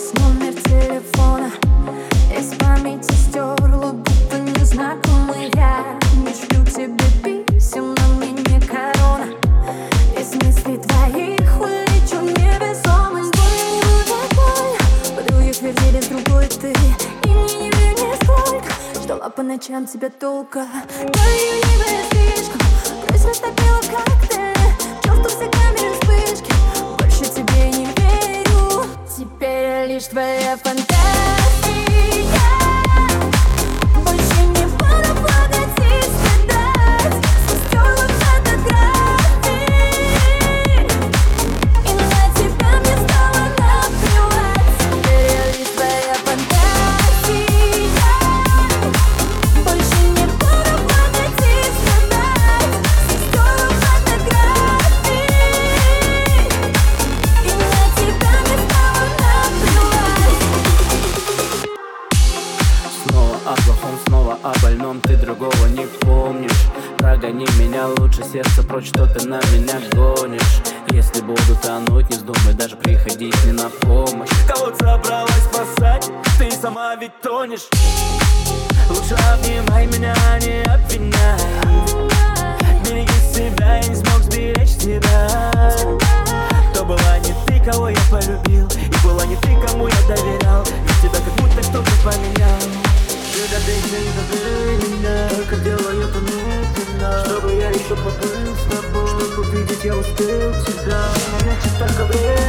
есть номер телефона. Из памяти стерла, будто незнакомый я. Не шлю тебе писем, на мне не корона. Из мыслей твоих улечу невесомость Больно не будет больно Подруги твердили с другой ты. И не верь нисколько Ждала по ночам тебя толка Но ее не было слишком Кровь растопила как ты Чувствую Lust, больном Ты другого не помнишь. Прогони меня лучше, сердце прочь, что ты на меня гонишь. Если буду тонуть, не вздумай даже приходить мне на помощь. Кого собралась спасать, ты сама ведь тонешь. Лучше обнимай меня, не обвиняй. Береги себя, я не смог сберечь тебя. То была не ты, кого я полюбил И была не ты, кому я доверял. Ведь тебя как будто кто-то поменял Только Чтобы я еще побыл с тобой Чтобы увидеть я успел тебя. Меня столько времени